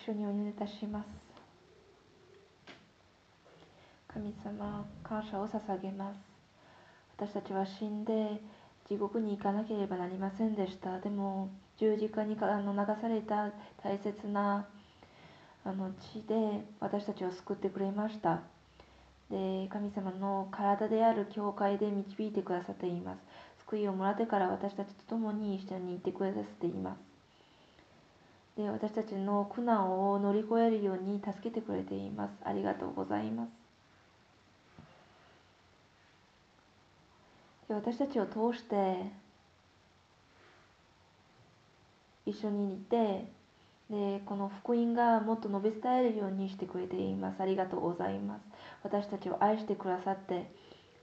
一緒にお祈りいたします。神様感謝を捧げます。私たちは死んで地獄に行かなければなりませんでした。でも十字架にあの流された大切なあの血で私たちを救ってくれました。で神様の体である教会で導いてくださっています。救いをもらってから私たちと共に一緒にいてくださっています。私たちの苦難を乗り越えるように助けてくれています。ありがとうございます。で私たちを通して一緒にいてでこの福音がもっと述べ伝えるようにしてくれています。ありがとうございます。私たちを愛してくださって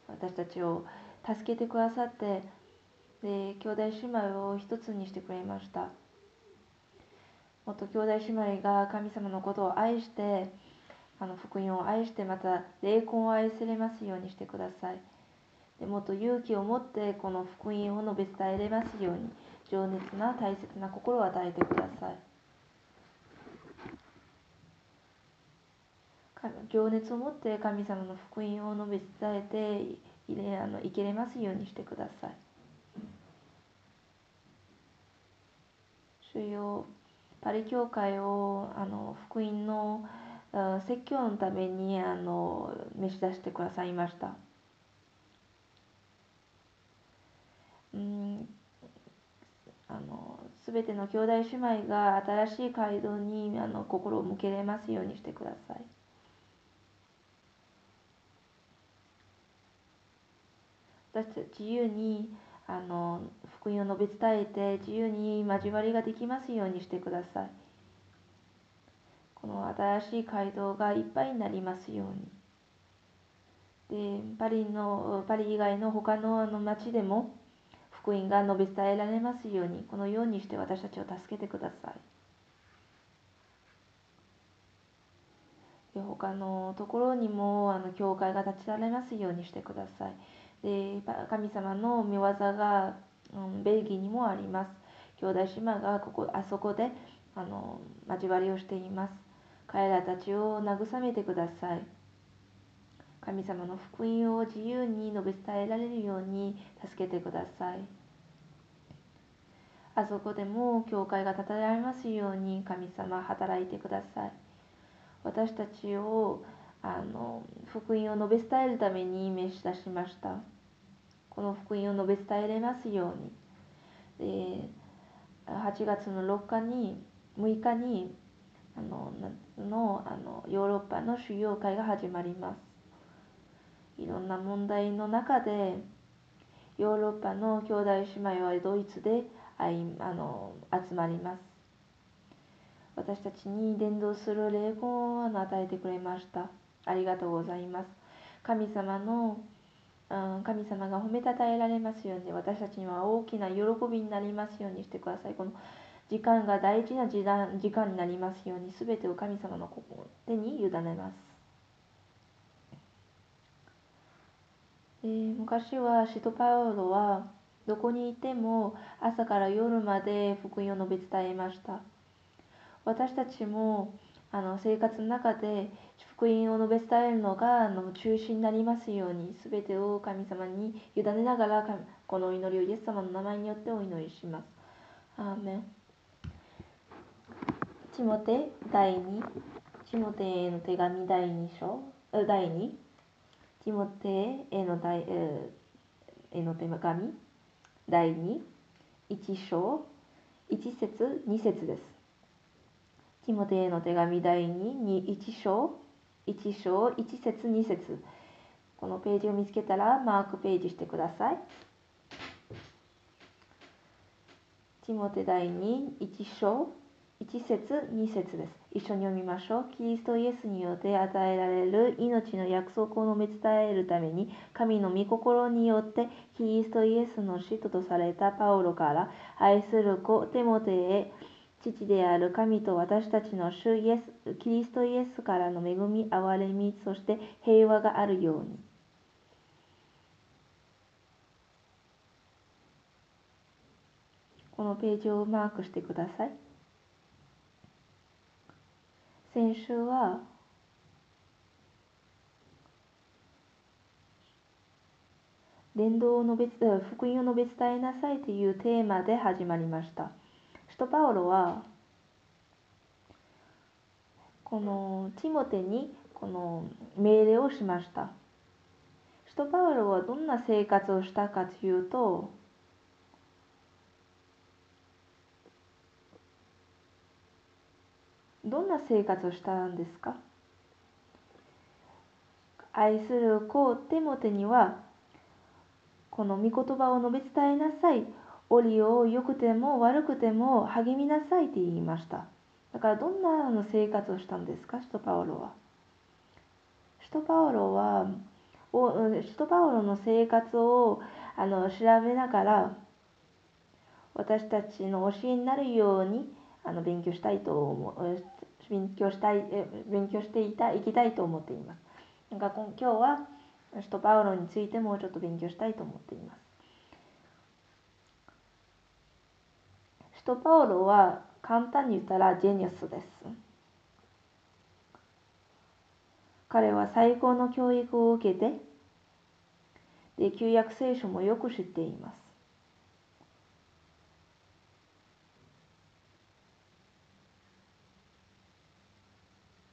私たちを助けてくださってで兄弟姉妹を一つにしてくれました。もっと兄弟姉妹が神様のことを愛してあの福音を愛してまた霊魂を愛せれますようにしてください。でもっと勇気を持ってこの福音を述べ伝えれますように情熱な大切な心を与えてください。情熱を持って神様の福音を述べ伝えていれあの生きれますようにしてください。主よパリ教会をあの福音の説教のためにあの召し出してくださいましたうんあの全ての兄弟姉妹が新しい街道にあの心を向けれますようにしてください。私たち自由にあの福音を述べ伝えて自由に交わりができますようにしてください。この新しい街道がいっぱいになりますように。でパリのパリ以外の他のあの町でも福音が述べ伝えられますようにこのようにして私たちを助けてくださいで他のところにもあの教会が立ちられますようにしてくださいで神様の御業が、うん、ベルギーにもあります兄弟姉妹がここあそこであの交わりをしています彼らたちを慰めてください神様の福音を自由に述べ伝えられるように助けてください。あそこでも教会が建てられますように神様働いてください。私たちをあの福音を述べ伝えるために召し出しました。この福音を述べ伝えれますように。で8月の6日に6日にあののあのヨーロッパの主要会が始まります。いろんな問題の中でヨーロッパの兄弟姉妹はドイツであの集まります私たちに伝道する霊魂を与えてくれましたありがとうございます。神様の神様が褒めたたえられますように私たちには大きな喜びになりますようにしてください。この時間が大事な時間になりますように全てを神様の手に委ねます。えー、昔は使徒パウロはどこにいても朝から夜まで福音を述べ伝えました。私たちもあの生活の中で福音を述べ伝えるのがあの中心になりますように全てを神様に委ねながらこの祈りをイエス様の名前によってお祈りします。アーメン。チモテ第2チモテへの手紙第2章。第2ティモテへの第、えへの手紙。第2、1章、1節、2節です。ティモテへの手紙第2、2 1章、1章、1節、2節。このページを見つけたらマークページしてください。ティモテ第2、1章、1節2節です一緒に読みましょうキリストイエスによって与えられる命の約束を述べ伝えるために神の御心によってキリストイエスの使徒とされたパウロから愛する子テモテへ父である神と私たちの主イエスキリストイエスからの恵み憐れみそして平和があるようにこのページをマークしてください。先週は伝道を述べ福音を述べ伝えなさいというテーマで始まりました。使徒パウロはこのティモテにこの命令をしました。使徒パウロはどんな生活をしたかというとどんな生活をしたんですか？愛する子テモテにはこの御言葉を述べ伝えなさい。折を良くても悪くても励みなさいと言いました。だからどんなの生活をしたんですか、シトパウロは。シトパウロは、シトパウロの生活をあの調べながら、私たちの教えになるようにあの勉強したいと思う勉強したい勉強していたいきたいと思っています。なんか今日は使徒パウロについてもうちょっと勉強したいと思っています。使徒パウロは簡単に言ったらジェニアスです。彼は最高の教育を受けて、で旧約聖書もよく知っています。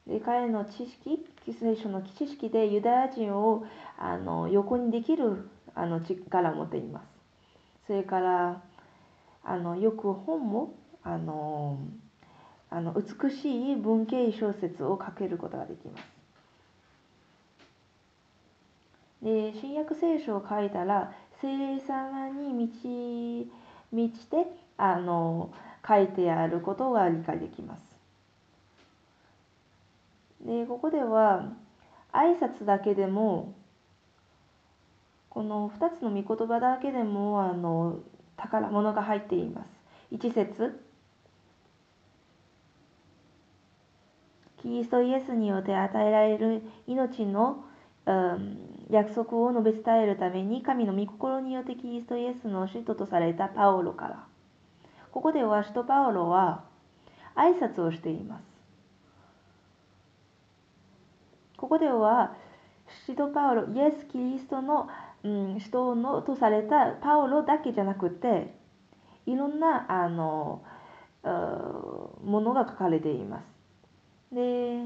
で彼の知識、聖書の知識でユダヤ人をあの横にできるあの力を持っています。それからあのよく本もあのあの美しい文系小説を書けることができます。で新約聖書を書いたら聖霊様に満ち満ちてあの書いてあることが理解できます。でここでは挨拶だけでもこの2つの御言葉だけでもあの宝物が入っています。一節。キリストイエスによって与えられる命の、うん、約束を述べ伝えるために神の御心によってキリストイエスの使徒とされたパオロから。ここでは使徒パオロは挨拶をしています。ここでは使徒パウロイエス・キリストの、うん、使徒のとされたパウロだけじゃなくていろんなあのものが書かれています。で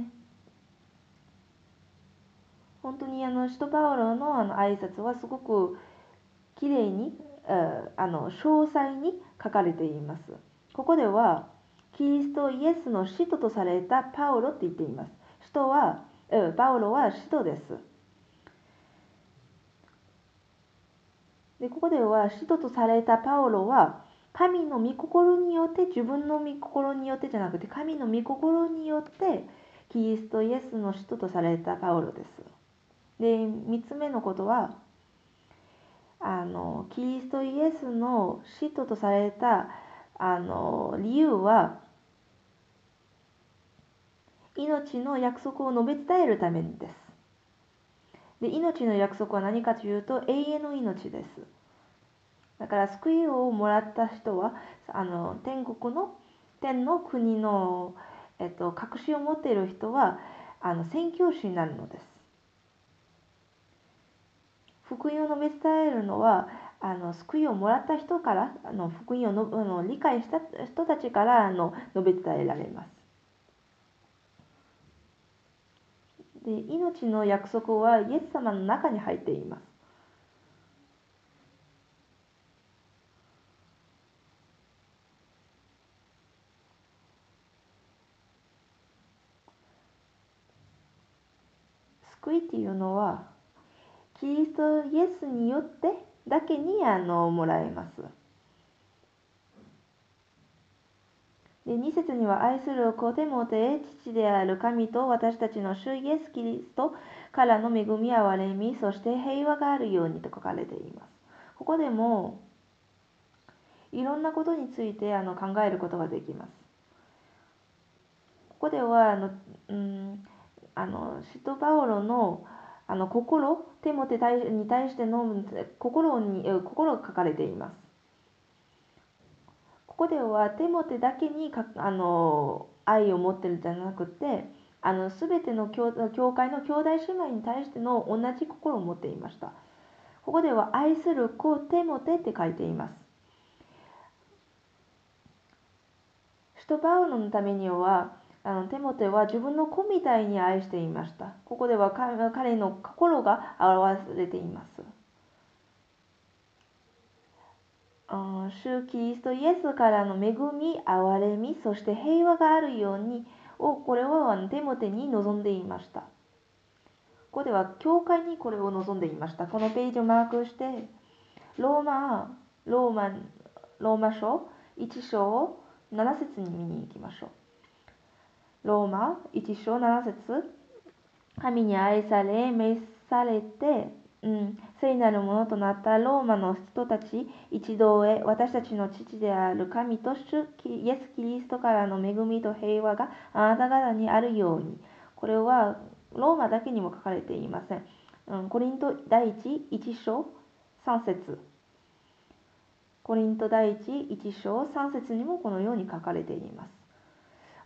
本当にあの使徒パウロのあの挨拶はすごくきれいにあの詳細に書かれています。ここではキリストイエスの使徒とされたパウロって言っています。使徒はパウロは使徒です。でここでは使徒とされたパウロは神の御心によって自分の御心によってじゃなくて神の御心によってキリストイエスの使徒とされたパウロです。で3つ目のことはあのキリストイエスの使徒とされたあの理由は命の約束を述べ伝えるためです。で命の約束は何かというと永遠の命です。だから救いをもらった人はあの天国の天の国の、えっと、確信を持っている人はあの宣教師になるのです。福音を述べ伝えるのはあの救いをもらった人からあの福音をのあの理解した人たちからあの述べ伝えられます。で命の約束はイエス様の中に入っています。救いっていうのはキリストイエスによってだけにあのもらえます。2節には愛する子でもて父である神と私たちの主イエス・キリストからの恵みや憐れみそして平和があるようにと書かれています。ここでもいろんなことについてあの考えることができます。ここではあの、うん、あのシトパオロのあの心テモテに対しての心に心が書かれています。ここではテモテだけにかあの愛を持ってるんじゃなくてあの全ての教教会の兄弟姉妹に対しての同じ心を持っていました。ここでは愛する子テモテって書いています。使徒パウロのためにはあのテモテは自分の子みたいに愛していました。ここでは彼の心が表れています。主キリストイエスからの恵み、憐れみ、そして平和があるようにをこれはテモテに望んでいました。ここでは教会にこれを望んでいました。このページをマークして、ローマ、ローマ、ローマ書1章7節に見に行きましょう。ローマ1章7節神に愛され、召されて、うん、聖なるものとなったローマの人たち一同へ私たちの父である神と主イエス・キリストからの恵みと平和があなた方にあるように。これはローマだけにも書かれていません。うん、コリント第一1章3節コリント第一1章3節にもこのように書かれています。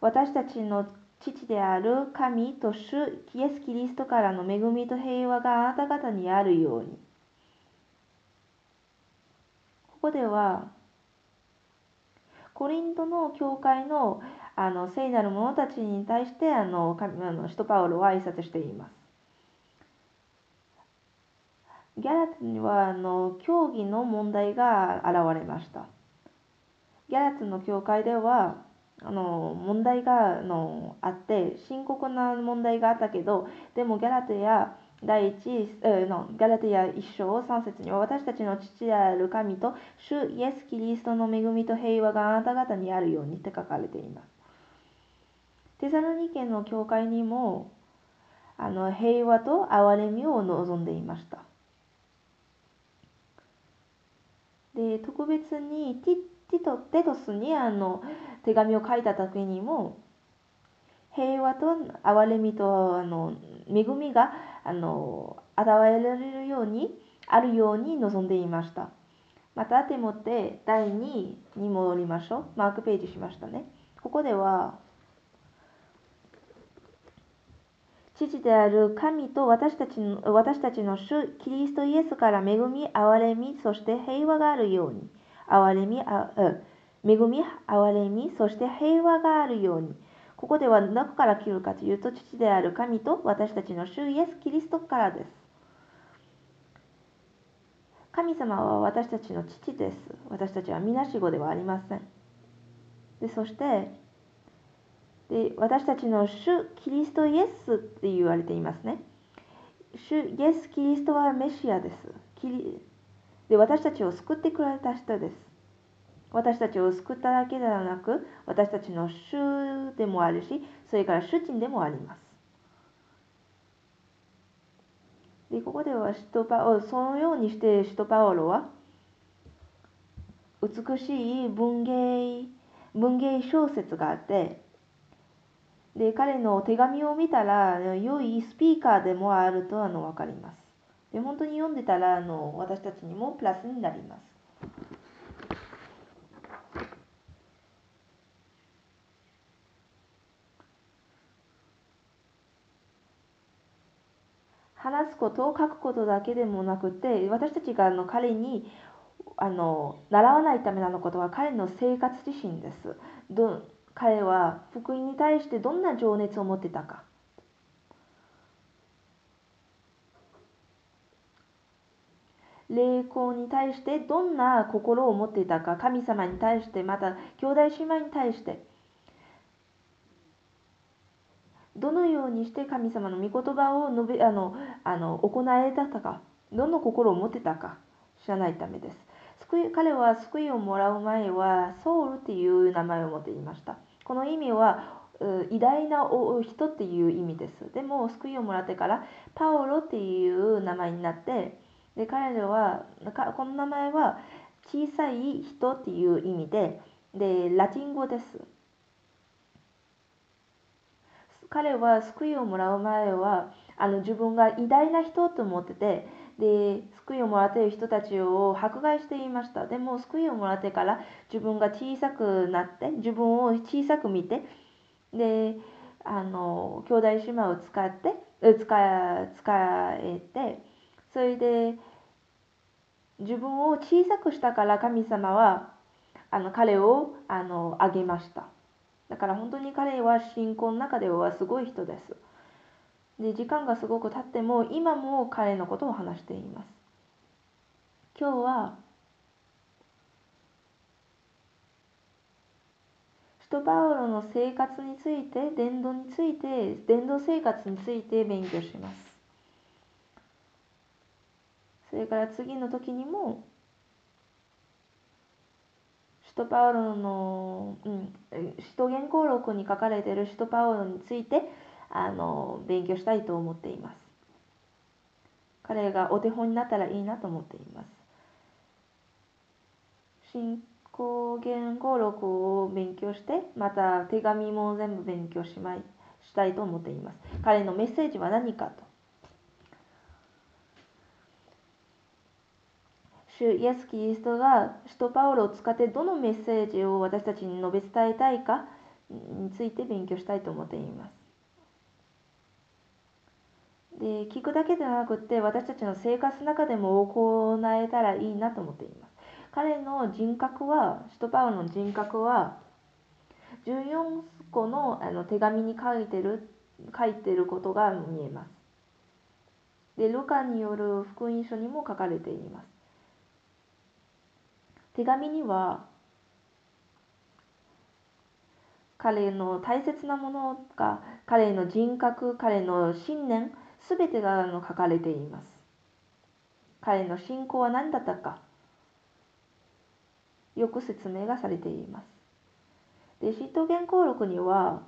私たちの父である神と主イエス・キリストからの恵みと平和があなた方にあるように。ここでは、コリントの教会のあの聖なる者たちに対してあの神あの使徒パウロは挨拶しています。ギャラツにはあの教義の問題が現れました。ギャラツの教会ではあの問題があのあって深刻な問題があったけどでもギャラテヤ第一、えー、のギャラテヤ一章3節には私たちの父である神と主イエス・キリストの恵みと平和があなた方にあるようにって書かれています。テサロニケの教会にもあの平和と憐れみを望んでいました。で特別にティティトテトスにあの手紙を書いた時にも平和と憐れみとあの恵みがあの与えられるようにあるように望んでいました。また手もって第2に戻りましょう。マークページしましたね。ここでは父である神と私たちの私たちの主キリストイエスから恵み、憐れみ、そして平和があるように。憐れみ、あ恵み、憐れみ、そして平和があるように。ここではどこから来るかというと、父である神と私たちの主イエス・キリストからです。神様は私たちの父です。私たちはみなしごではありません。でそしてで、私たちの主キリストイエスって言われていますね。主イエス・キリストはメシアです。で私たちを救ってくれた人です。私たちを救っただけではなく、私たちの主でもあるし、それから主人でもあります。でここではシトパそのようにしてシトパオロは美しい文芸文芸小説があってで彼の手紙を見たら良いスピーカーでもあるとあの分かります。で本当に読んでたらあの私たちにもプラスになります。話すことを書くことだけでもなくて私たちがあの彼にあの習わないためなのことは彼の生活自身です。ど彼は福音に対してどんな情熱を持ってたか。霊魂に対してどんな心を持っていたか神様に対してまた兄弟姉妹に対してどのようにして神様の御言葉を述べあのあの行えたかどの心を持てたか知らないためです。救い彼は救いをもらう前はソウルっていう名前を持っていました。この意味は偉大な人っていう意味です。でも救いをもらってからパオロっていう名前になってで彼らはこの名前は小さい人っていう意味ででラティン語です。彼は救いをもらう前はあの自分が偉大な人と思っててで救いをもらっている人たちを迫害していました。でも救いをもらってから自分が小さくなって自分を小さく見てであの兄弟姉妹を使って使使えてそれで自分を小さくしたから神様はあの彼をあのあげました。だから本当に彼は信仰の中ではすごい人です。で時間がすごく経っても今も彼のことを話しています。今日は使徒パウロの生活について伝道について伝道生活について勉強します。それから次の時にも使徒パウロの、うん、使徒原稿録に書かれている使徒パウロについてあの勉強したいと思っています。彼がお手本になったらいいなと思っています。信仰言語録を勉強して、また手紙も全部勉強しまいしたいと思っています。彼のメッセージは何かと。主イエス・キリストが使徒パウロを使ってどのメッセージを私たちに述べ伝えたいかについて勉強したいと思っています。で聞くだけではなくて私たちの生活の中でも行えたらいいなと思っています。彼の人格は、シトパウロの人格は、14個のあの手紙に書いてる書いてることが見えます。で、ルカによる福音書にも書かれています。手紙には、彼の大切なものが、彼の人格、彼の信念、すべてが書かれています。彼の信仰は何だったか、よく説明がされています。で、使徒原稿録には、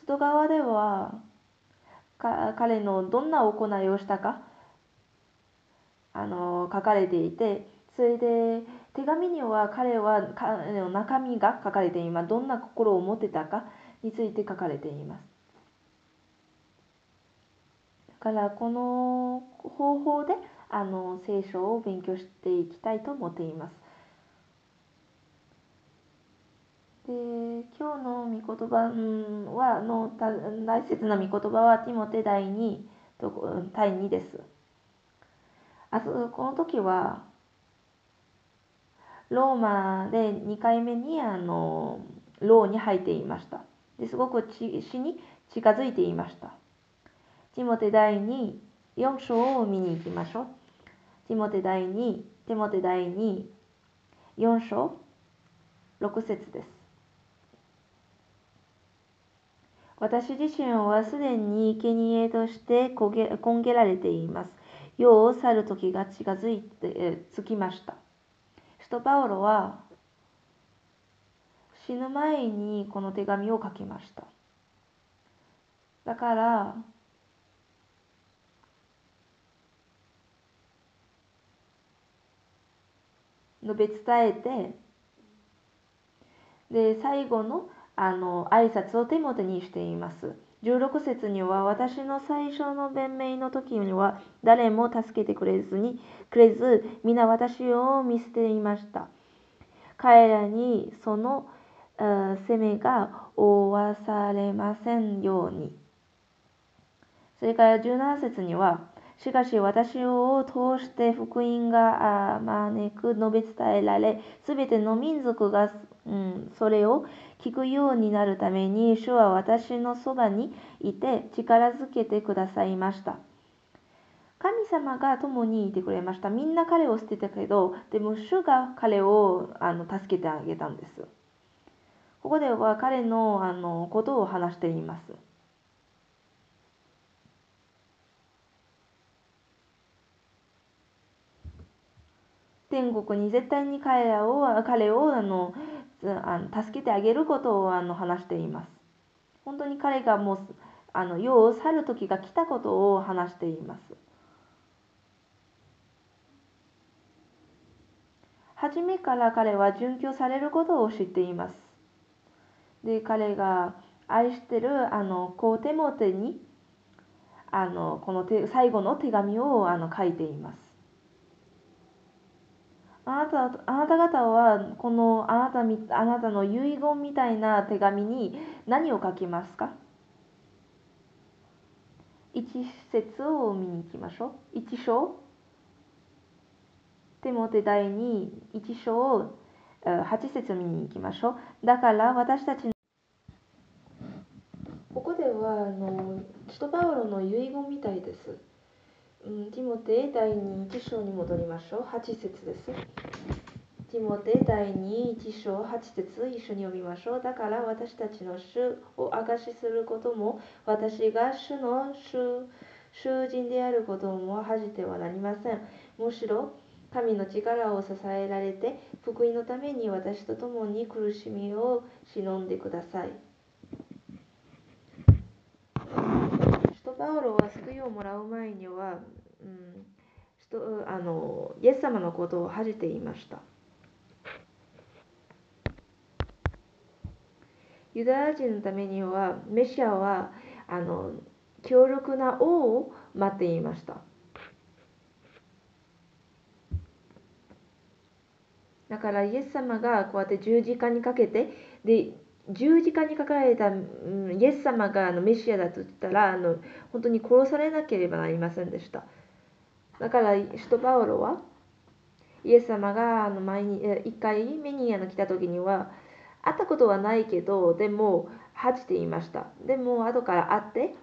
外側では、彼のどんな行いをしたか、あの書かれていて、それで手紙には彼は彼の中身が書かれています。どんな心を持ってたかについて書かれていますだ。からこの方法であの聖書を勉強していきたいと思っています。で今日の御言葉はの大切な御言葉はティモテ第2第2です。あこの時はローマで2回目にあの牢に入っていました。ですごく死に近づいていました。ティモテ第2、4章を見に行きましょう。ティモテ第2、ティモテ第2、4章、6節です。私自身はすでに生贄としてこげこげられています。世を去る時が近づいてつきました。使徒パウロは死ぬ前にこの手紙を書きました。だから、述べ伝えてで最後のあの挨拶を手元にしています。16節には私の最初の弁明の時には誰も助けてくれずにくれず皆私を見捨ていました。彼らにその責めが負わされませんように。それから17節にはしかし私を通して福音が招く述べ伝えられ、すべての民族が、うん、それを聞くようになるために、主は私のそばにいて力づけてくださいました。神様が共にいてくれました。みんな彼を捨てたけど、でも主が彼をあの助けてあげたんです。ここでは彼のあのことを話しています。天国に絶対に彼らを彼をあのあの助けてあげることをあの話しています。本当に彼がもうあの世を去る時が来たことを話しています。初めから彼は殉教されることを知っています。で、彼が愛してるあの子テモテにあのこの最後の手紙をあの書いています。あなたあなた方はこのあなたみあなたの遺言みたいな手紙に何を書きますか？一節を見に行きましょう。一章テモテ第2一章8節を見に行きましょう。だから私たちのここではあの使徒パウロの遺言みたいです。うん、ティモテ第2一章に戻りましょう。8節です。ティモテ第2一章8節一緒に読みましょう。だから私たちの主を証しすることも、私が主の主囚人であることも恥じてはなりません。むしろ、神の力を支えられて、福音のために私と共に苦しみを忍んでください。パウロは救いをもらう前には、うん、あのイエス様のことを恥じていました。ユダヤ人のためにはメシアはあの強力な王を待っていました。だからイエス様がこうやって十字架にかけてで十字架にかかれた、うん、イエス様があのメシアだと言ったらあの本当に殺されなければなりませんでした。だから、シュトパウロはイエス様があの前に1回目にあの来た時には会ったことはないけどでも恥じていました。でも後から会って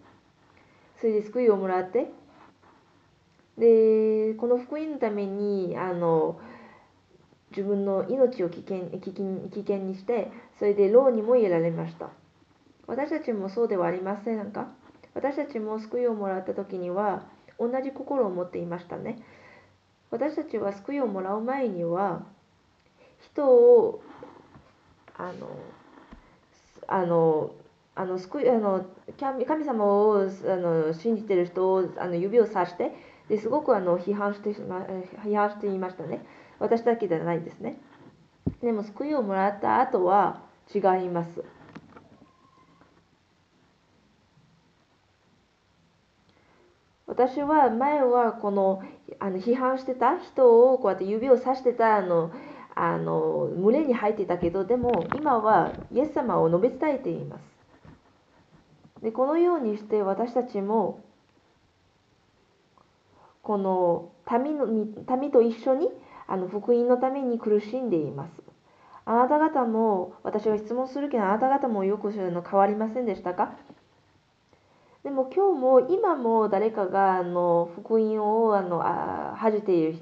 それで救いをもらってでこの福音のためにあの自分の命を危険危険危険にしてそれで牢にも入れられました。私たちもそうではありませんか？私たちも救いをもらった時には同じ心を持っていましたね。私たちは救いをもらう前には人をあのあのあの救いあの神様をあの信じている人をあの指をさしてですごくあの批判して批判していましたね。私だけじゃないんですね。でも救いをもらった後は違います。私は前はこのあの批判してた人をこうやって指をさしてたあのあの胸に入ってたけどでも今はイエス様を述べ伝えています。でこのようにして私たちもこの民の民と一緒にあの福音のために苦しんでいます。あなた方も、私が質問するけど、あなた方もよくするの変わりませんでしたか？でも今日も今も誰かがあの福音をあのあ恥じている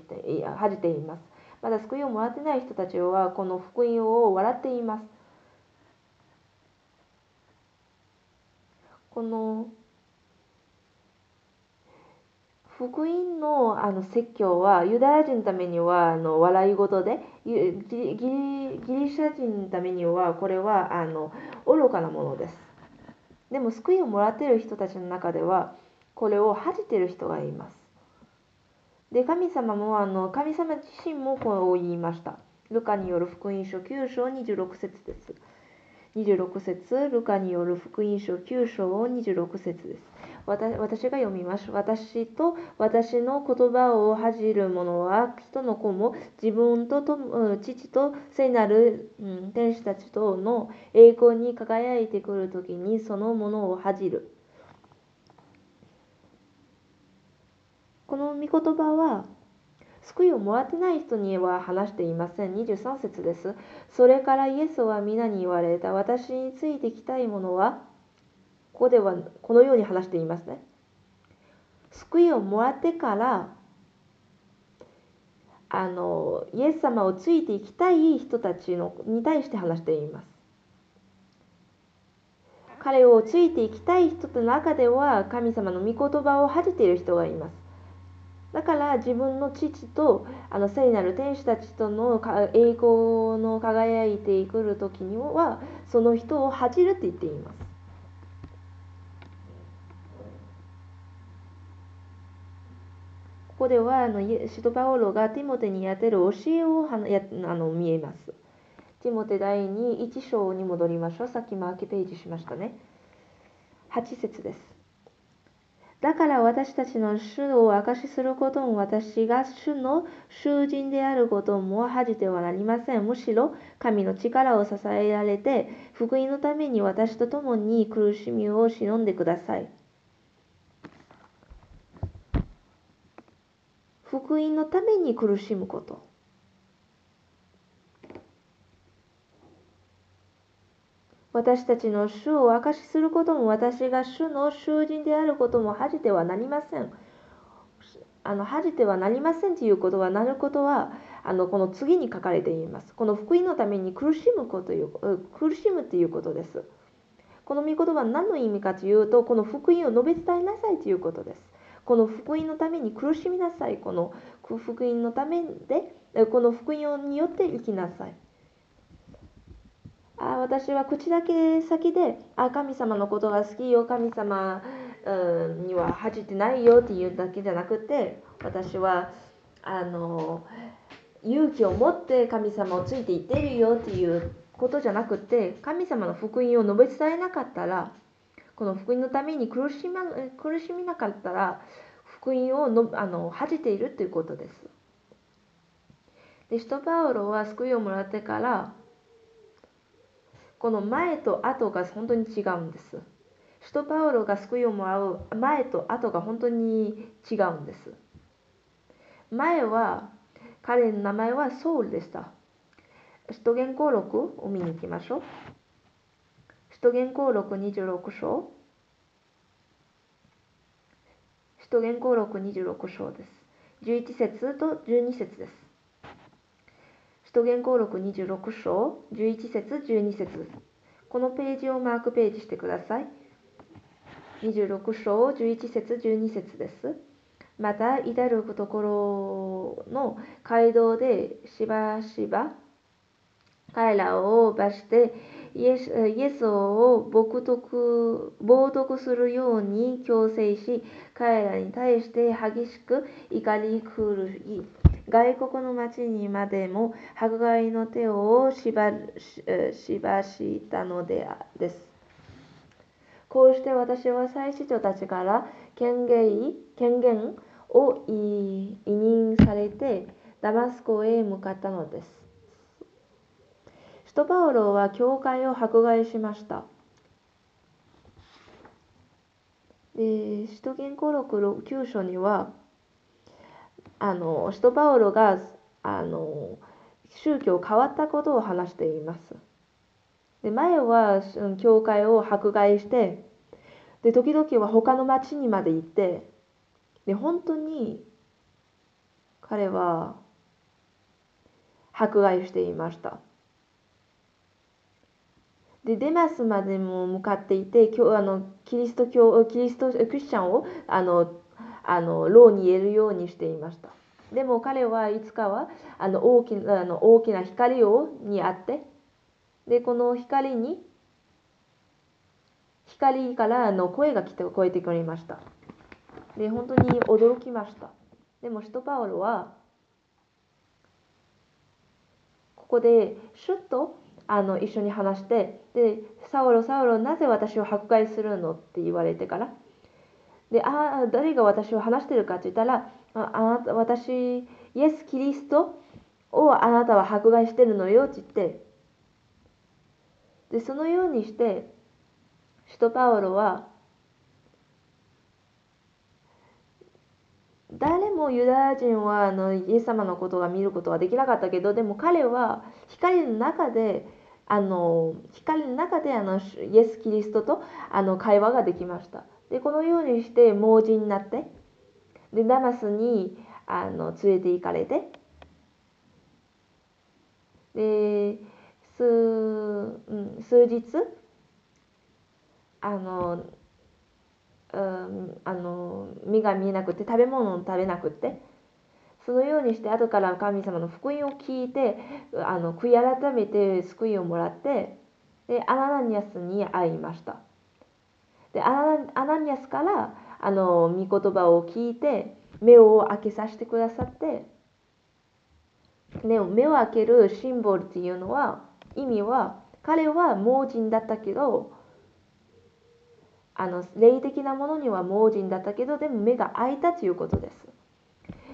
恥じています。まだ救いをもらってない人たちはこの福音を笑っています。この福音のあの説教はユダヤ人のためにはあの笑い事でギリシャ人のためにはこれはあの愚かなものです。でも救いをもらっている人たちの中ではこれを恥じている人がいます。で神様もあの神様自身もこう言いました。ルカによる福音書9章26節です。26節ルカによる福音書9章26節です。私が読みます。私と私の言葉を恥じる者は人の子も自分と父と聖なる、天使たちとの栄光に輝いてくるときにそのものを恥じる。この御言葉は救いをもらってない人には話していません。23節です。それからイエスは皆に言われた。私についてきたいものは、ここではこのように話していますね。救いをもらってから、あのイエス様をついていきたい人たちのに対して話しています。彼をついていきたい人の中では神様の御言葉を恥じている人がいます。だから自分の父とあの聖なる天使たちとの栄光の輝いてくる時にはその人を恥じるって言っています。ここではあのシトパオロがティモテにやってる教えをあの見えます。ティモテ第2、1章に戻りましょう。さっきマーケページしましたね。8節です。だから私たちの主を証しすることも私が主の囚人であることも恥じてはなりません。むしろ神の力を支えられて福音のために私と共に苦しみを忍んでください。福音のために苦しむこと。私たちの主を証しすることも私が主の囚人であることも恥じてはなりません。あの恥じてはなりませんということはなることはあのこの次に書かれています。この福音のために苦しむこという苦しむということです。この御言葉は何の意味かというとこの福音を述べ伝えなさいということです。この福音のために苦しみなさい。この福音のためでこの福音によって生きなさい。あ私は口だけ先であ神様のことが好きよ神様、うん、には恥じてないよっていうだけじゃなくて私はあの勇気を持って神様をついていってるよっていうことじゃなくて神様の福音を述べ伝えなかったらこの福音のために苦し,、ま、苦しみなかったら福音をのあの恥じているということです。で使徒パウロは救いをもらってからこの前と後が本当に違うんです。使徒パウロが救いをもらう前と後が本当に違うんです。前は彼の名前はソウルでした。使徒言行録を見に行きましょう。使徒言行録26章。使徒言行録26章です。11節と12節です。使徒言行録26章11節12節このページをマークページしてください26章11節12節ですまた至るところの街道でしばしば彼らを罰してイエスイエスを冒涜冒涜するように強制し彼らに対して激しく怒り狂い外国の町にまでも迫害の手を縛したのです。こうして私は祭司長たちから権限権限を委任されてダマスコへ向かったのです。使徒パウロは教会を迫害しました。で使徒言行録9章にはあの使徒パウロがあの宗教変わったことを話しています。で前は教会を迫害してで時々は他の町にまで行ってで本当に彼は迫害していました。でデマスまでも向かっていてあのキリスト教キリストクリスチャンをあのあの牢に入れるようにしていました。でも彼はいつかはあの大きなあの大きな光をにあってでこの光に光からあの声が聞こえてくれました。で本当に驚きました。でも使徒パウロはここでシュッとあの一緒に話してで「サウロサウロなぜ私を迫害するの?」って言われてからで、ああ、誰が私を話してるかって言ったら、ああなた、私、イエス・キリストをあなたは迫害してるのよって言って、で、そのようにして、使徒パウロは、誰もユダヤ人はあのイエス様のことが見ることはできなかったけどでも彼は光の中であの光の中であのイエス・キリストとあの会話ができました。でこのようにして盲人になってでダマスにあの連れて行かれてで数,、うん、数日あの、うん、あの目が見えなくて食べ物を食べなくてそのようにして後から神様の福音を聞いてあの悔い改めて救いをもらってでアナニアスに会いました。でアナニアスからあの御言葉を聞いて目を開けさせてくださって目を目を開けるシンボルっていうのは意味は彼は盲人だったけどあの霊的なものには盲人だったけどでも目が開いたということです。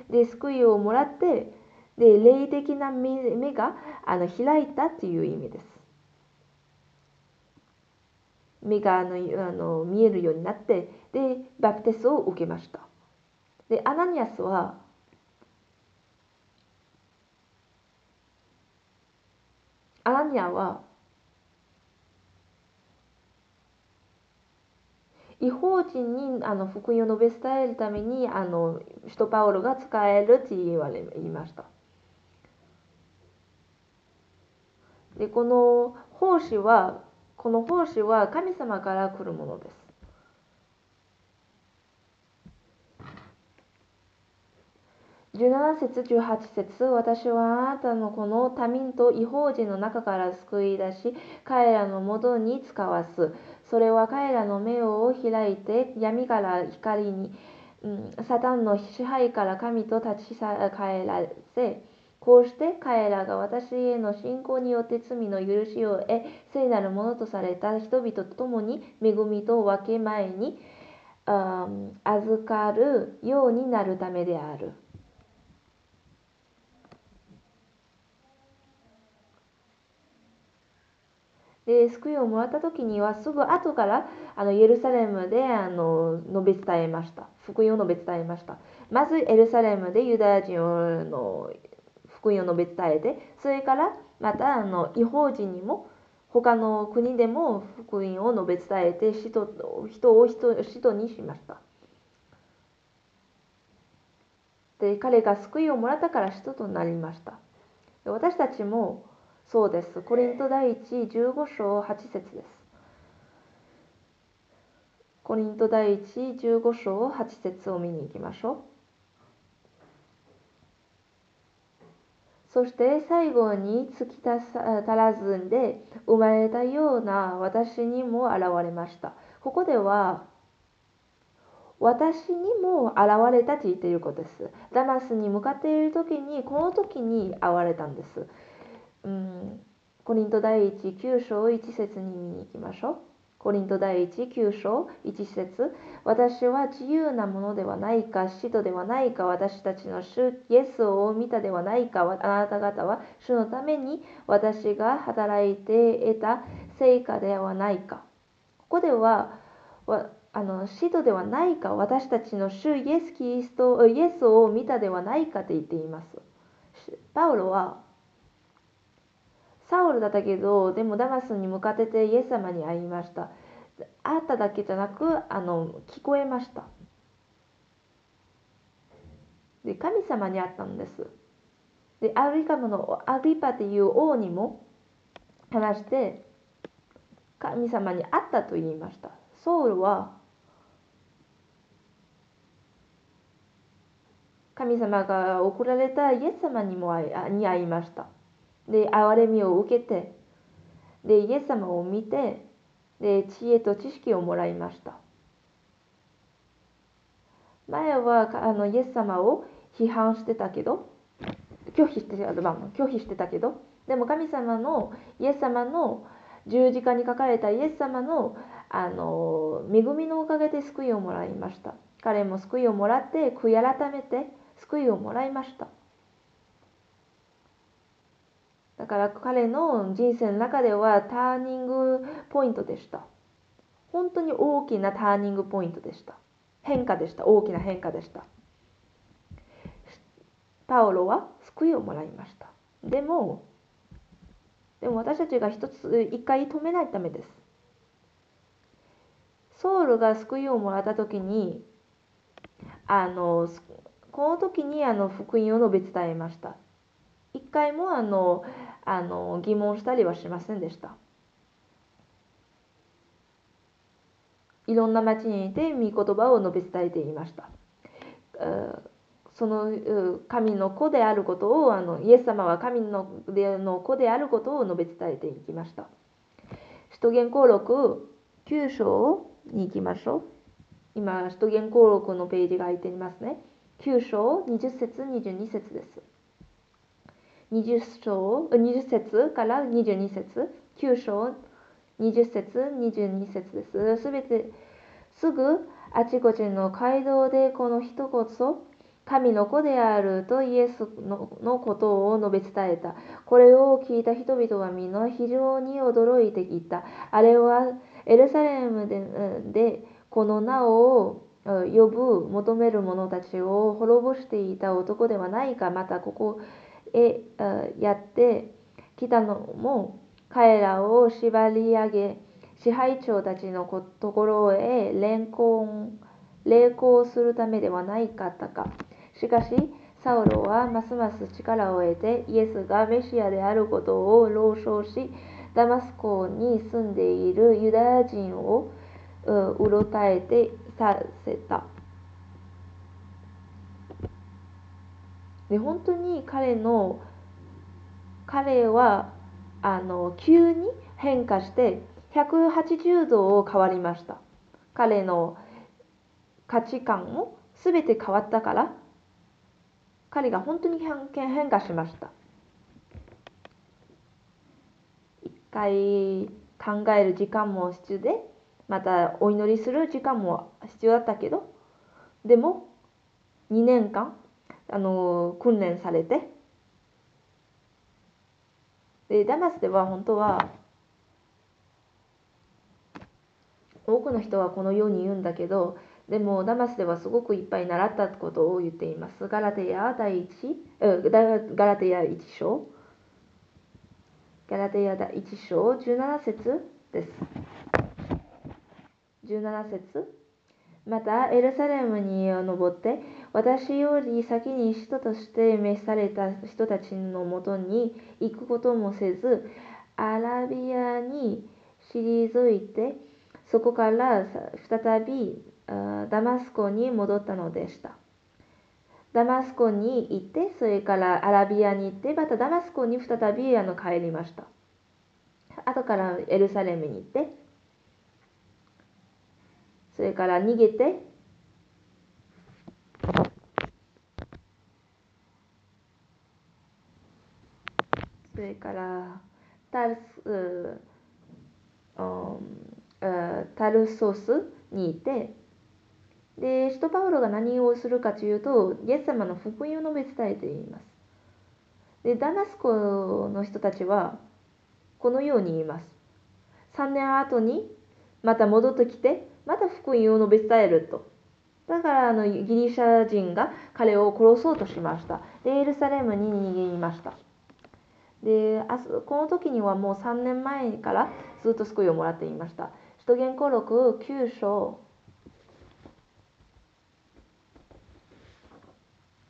で救いをもらってで霊的な目があの開いたという意味です。目があのあの見えるようになってでバプテスを受けました。でアナニアスはアナニアは違法人にあの福音を述べ伝えるためにあの使徒パウロが使えるって言われ言いました。でこの奉仕はこの奉仕は神様から来るものです。17節18節私はあなたのこの他民と違法人の中から救い出し彼らのもとに使わすそれは彼らの目を開いて闇から光に、うん、サタンの支配から神と立ち返らせこうして彼らが私への信仰によって罪の許しを得聖なるものとされた人々と共に恵みと分け前に、うん、預かるようになるためである。で救いをもらった時にはすぐ後からあのエルサレムであの述べ伝えました。福音を述べ伝えました。まずエルサレムでユダヤ人の福音を述べ伝えてそれからまたあの違法人にも他の国でも福音を述べ伝えて人人を人人にしました。で彼が救いをもらったから人となりました。私たちもそうです。コリント第一15章8節です。コリント第一15章8節を見に行きましょう。そして最後に尽き足らずで生まれたような私にも現れました。ここでは私にも現れたと言っていることです。ダマスに向かっている時にこの時に現れたんです。うん、コリント第一9章1節に見に行きましょう。コリント第一9章1節私は自由なものではないか、使徒ではないか、私たちの主イエスを見たではないか、あなた方は主のために私が働いて得た成果ではないか。ここでは、あの使徒ではないか、私たちの主イエスキリストイエスを見たではないかと言っています。パウロはサウルだったけどでもダマスに向かっててイエス様に会いました。会っただけじゃなくあの聞こえました。で神様に会ったんです。でアリカムのアグリパっていう王にも話して神様に会ったと言いました。ソウルは神様が送られたイエス様にも会いに会いました。で憐れみを受けてでイエス様を見てで知恵と知識をもらいました前はあのイエス様を批判してたけど拒否して拒否してたけどでも神様のイエス様の十字架に書かれたイエス様のあの恵みのおかげで救いをもらいました彼も救いをもらって悔い改めて救いをもらいましただから彼の人生の中ではターニングポイントでした。本当に大きなターニングポイントでした。変化でした。大きな変化でした。パウロは救いをもらいました。でも、でも私たちが一つ、一回止めないためです。ソウルが救いをもらった時に、あの、この時にあの福音を述べ伝えました。回もあのあの疑問したりはしませんでした。いろんな町にいて御言葉を述べ伝えていました。その神の子であることをあのイエス様は神のの子であることを述べ伝えていきました。使徒言行録9章に行きましょう。今、使徒言行録のページが空いていますね。9章20節22節です。20章20節から22節9章20節22節です。すべてすぐあちこちの街道でこの人こそ神の子であるとイエスのことを述べ伝えた。これを聞いた人々は皆非常に驚いていた。あれはエルサレムでこの名を呼ぶ求める者たちを滅ぼしていた男ではないか。またここへやってきたのも彼らを縛り上げ支配長たちのところへ連行霊行するためではないかったか。しかし、サウロはますます力を得て、イエスがメシアであることを朗唱し、ダマスコに住んでいるユダヤ人をうろたえてさせた。で本当に彼の彼はあの急に変化して180度を変わりました。彼の価値観も全て変わったから彼が本当に変化しました一回考える時間も必要でまたお祈りする時間も必要だったけどでも2年間あの訓練されてでダマスでは本当は多くの人はこのように言うんだけどでもダマスではすごくいっぱい習ったことを言っています。ガラテヤ第一ガラテヤ1章ガラテヤ第1章17節です。17節またエルサレムに登って私より先に人として召された人たちのもとに行くこともせずアラビアに退いてそこから再びダマスコに戻ったのでした。ダマスコに行って、それからアラビアに行って、またダマスコに再びあの帰りました。後からエルサレムに行って、それから逃げて、それからタルス、うん、タルソスにいて、で、使徒パウロが何をするかというと、イエス様の福音を述べ伝えています。で、ダマスコの人たちは、このように言います。3年後に、また戻ってきて、また福音を述べ伝えると。だからあのギリシャ人が彼を殺そうとしました。で、エルサレムに逃げました。で、この時にはもう3年前からずっと救いをもらっていました。使徒言行録9章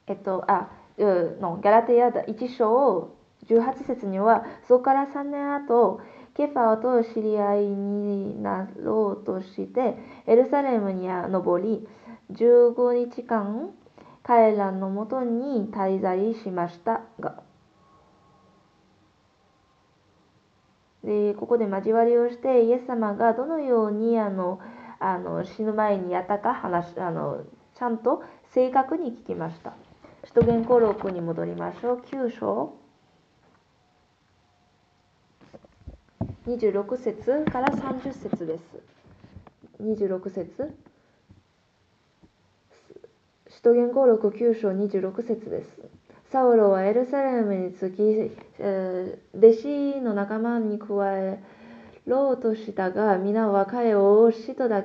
えっと、あ、のガラテヤ1章18節には、そこから3年後、ケファーと知り合いになろうとして、エルサレムに登り、15日間、彼らのもとに滞在しましたが、でここで交わりをしてイエス様がどのようにあのあの死ぬ前にやったか話あのちゃんと正確に聞きました。使徒言行録に戻りましょう。9章。26節から30節です。26節使徒言行録9章26節です。サウロはエルサレムに着き、えー、弟子の仲間に加えろうとしたが、皆は彼を使徒だ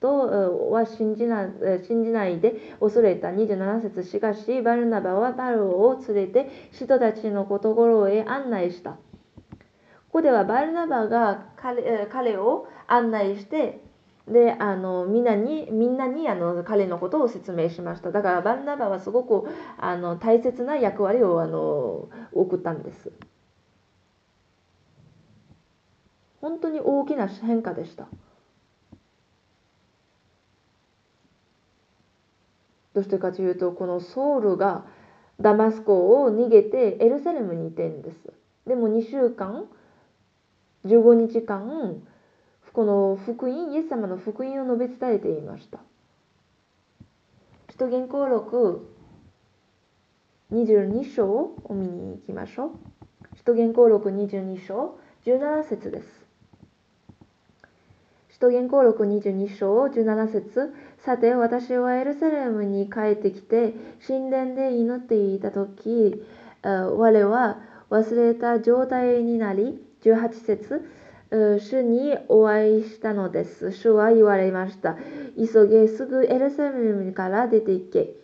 とは信じな信じないで恐れた27節しかしバルナバはパルを連れて人たちのところへ案内したここではバルナバが彼彼を案内してであのみんなにみんなにあの彼のことを説明しました。だからバルナバはすごくあの大切な役割をあの送ったんです。本当に大きな変化でした。どうしてかというとこのソウルがダマスコを逃げてエルサレムにいてんです。でも2週間15日間この福音イエス様の福音を述べ伝えていました。使徒言行録22章を見に行きましょう。使徒言行録22章17節です。使徒言行録22章17節。さて私はエルサレムに帰ってきて神殿で祈っていた時我は忘れた状態になり18節主にお会いしたのです。主は言われました。急げ、すぐエルサレムから出て行け。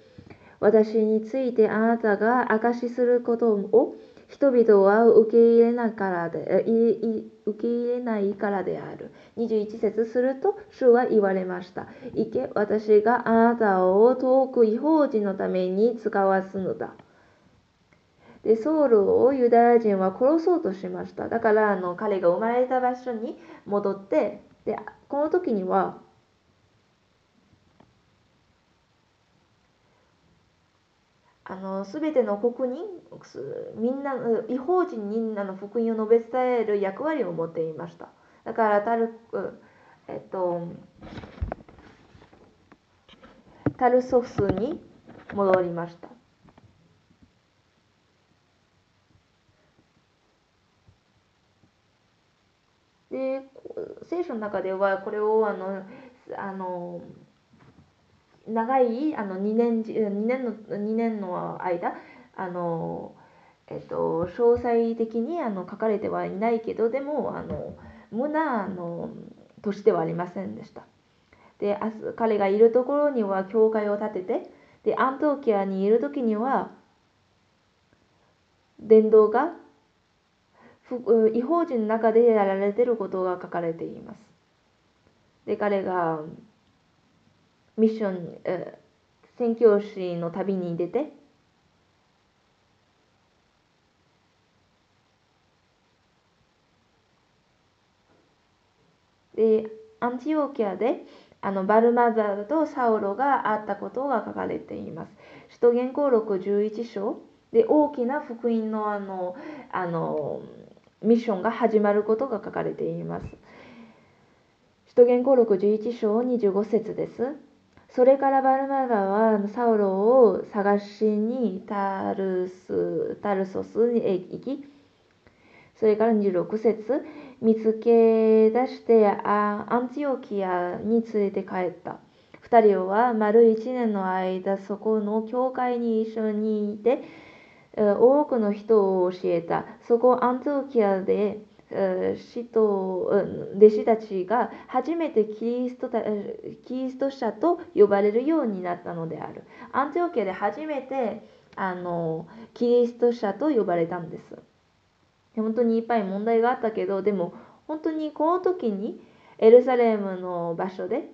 私についてあなたが証しすることを人々は受け入れないからで受け入れないからである。21節すると主は言われました。行け、私があなたを遠く違法人のために使わすのだ。でソウルをユダヤ人は殺そうとしました。だからあの彼が生まれた場所に戻ってでこの時にはあの全ての国民みんな違法人にあの福音を述べ伝える役割を持っていましただからタル,、えっと、タルソフスに戻りましたで聖書の中ではこれをあのあの長いあの2年 ,2 年の ,2 年の間あの、えっと、詳細的にあの書かれてはいないけどでもあの無なあのとしてはありませんでした。で彼がいるところには教会を建ててでアントキアにいる時には伝道が違法人の中でやられていることが書かれています。で彼がミッション、え宣教師の旅に出てでアンティオキアであのバルマザルとサウロがあったことが書かれています。使徒言行録11章で大きな福音のあのあのミッションが始まることが書かれています。使徒言行録11章25節です。それからバルナバはサウロを探しにタルスタルソスに行き、それから26節見つけ出してアンティオキアに連れて帰った。2人は丸1年の間そこの教会に一緒にいて多くの人を教えた。そこアンティオキアで使徒弟子たちが初めてキリストキリスト者と呼ばれるようになったのである。アンテオケで初めてあのキリスト者と呼ばれたんです。本当にいっぱい問題があったけどでも本当にこの時にエルサレムの場所で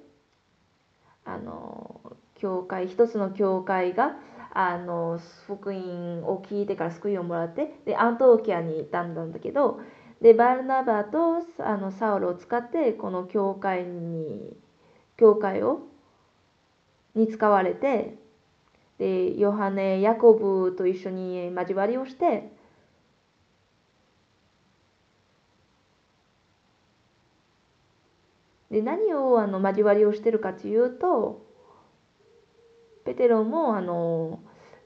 あの教会一つの教会があの福音を聞いてから救いをもらってでアントオキアに行ったんだけどでバルナバとあのサウルを使ってこの教会に教会をに使われてでヨハネヤコブと一緒に交わりをしてで何をあの交わりをしてるかというとペテロもあの、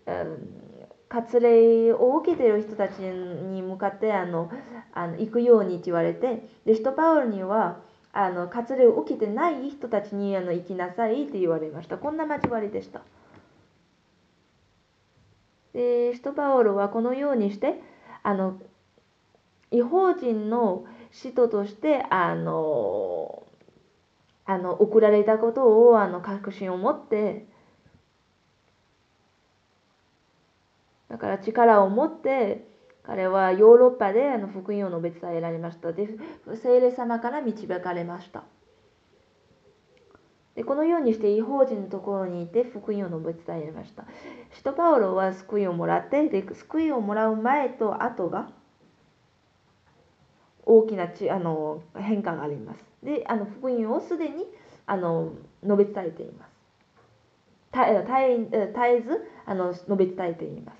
うん割礼を受けている人たちに向かってあのあの行くようにって言われてで使徒パウルにはあの割礼を受けてない人たちにあの行きなさいって言われました。こんな交わりでした。で使徒パウロはこのようにしてあの違法人の使徒としてあのあの送られたことをあの確信を持ってだから力を持って彼はヨーロッパであの福音を述べ伝えられました。で、聖霊様から導かれました。でこのようにして違法人のところにいて福音を述べ伝えられました。使徒パウロは救いをもらってで救いをもらう前と後が大きなちあの変化があります。であの福音をすでにあの述べ伝えています。絶えずあの述べ伝えています。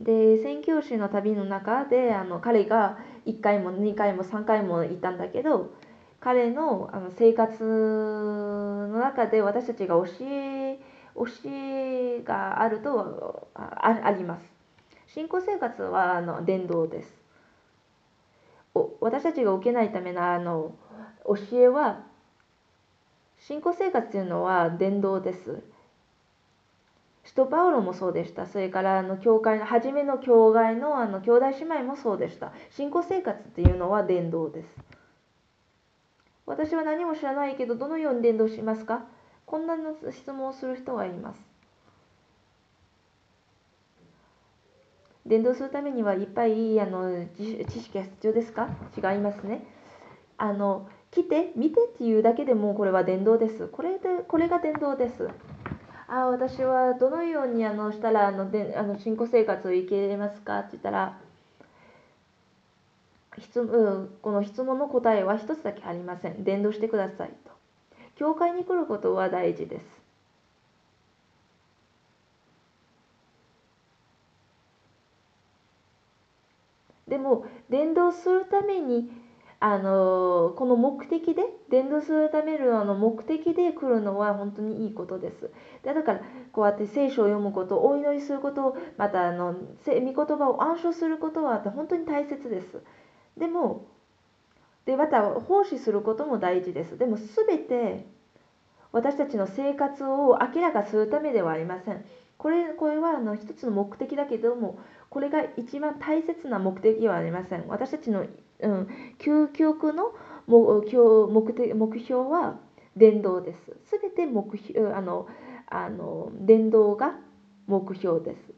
で宣教師の旅の中であの彼が1回も2回も3回も行ったんだけど彼のあの生活の中で私たちが教え教えがあるとああります信仰生活はあの伝道ですお私たちが受けないためのあの教えは信仰生活というのは伝道です。使徒パウロもそうでした。それからあの教会の初めの教会のあの兄弟姉妹もそうでした。信仰生活っていうのは伝道です。私は何も知らないけどどのように伝道しますか？こんなの質問をする人がいます。伝道するためにはいっぱいあの知識が必要ですか？違いますね。あの来て見てっていうだけでもこれは伝道です。これでこれが伝道です。あ私はどのようにあのしたらあのであの信仰生活を生きれますか？って言ったら質、うん、この質問の答えは一つだけありません。伝道してくださいと。教会に来ることは大事です。でも伝道するためにあのこの目的で伝道するためのあの目的で来るのは本当にいいことです。でだからこうやって聖書を読むことお祈りすることまたあの御言葉を暗唱することは本当に大切です。でもでまた奉仕することも大事です。でも全て私たちの生活を明らかするためではありません。これこれはあの一つの目的だけどもこれが一番大切な目的ではありません。私たちのうん、究極の目的目標は伝道です。すべて目標あのあの伝道が目標です。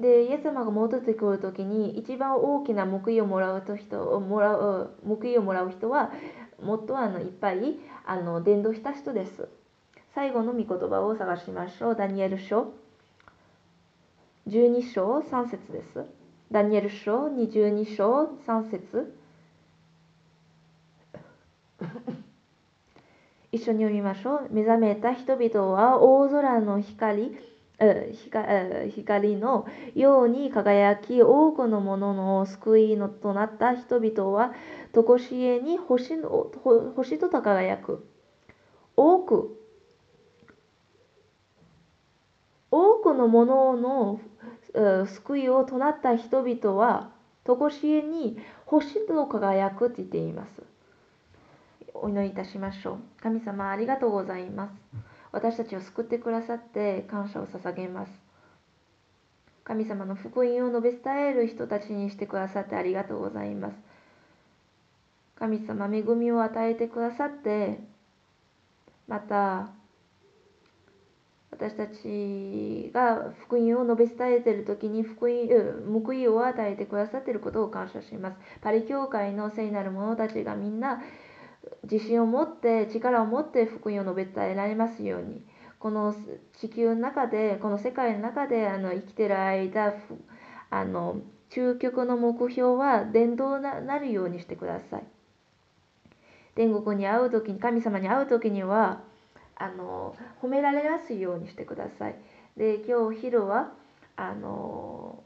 で、イエス様が戻ってくるときに一番大きな報いをもらう人もらう報いをもらう人はもっとあのいっぱいあの伝道した人です。最後の御言葉を探しましょう。ダニエル書12章3節です。ダニエル書22章3節 一緒に読みましょう。目覚めた人々は大空の光光のように輝き多くのものの救いのとなった人々は常しえに星の星と輝く多く多くのものの救いを唱った人々は常しえに星と輝くって言っています。お祈りいたしましょう。神様ありがとうございます。私たちを救ってくださって感謝を捧げます。神様の福音を述べ伝える人たちにしてくださってありがとうございます。神様、恵みを与えてくださって、また、私たちが福音を述べ伝えている時に福音報いを与えてくださっていることを感謝します。パリ教会の聖なる者たちがみんな自信を持って力を持って福音を述べ伝えられますようにこの地球の中でこの世界の中であの生きてる間あの究極の目標は伝道になるようにしてください。天国に会う時に神様に会う時にはあの褒められやすいようにしてください。で今日昼はあの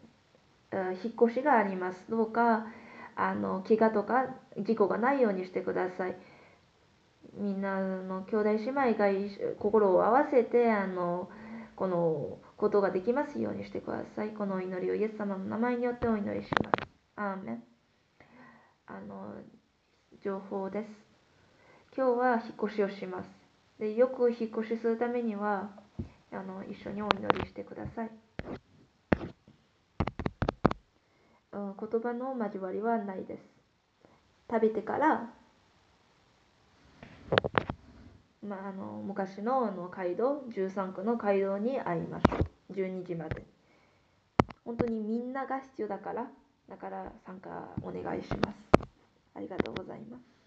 引っ越しがあります。どうかあの怪我とか事故がないようにしてください。みんなの兄弟姉妹が心を合わせてあのこのことができますようにしてください。この祈りをイエス様の名前によってお祈りします。アーメンあの情報です。今日は引っ越しをします。でよく引っ越しするためにはあの一緒にお祈りしてください、うん、言葉の交わりはないです。食べてからまあ、あの昔のあの街道13区の街道に会いましょう12時まで本当にみんなが必要だからだから参加お願いします。ありがとうございます。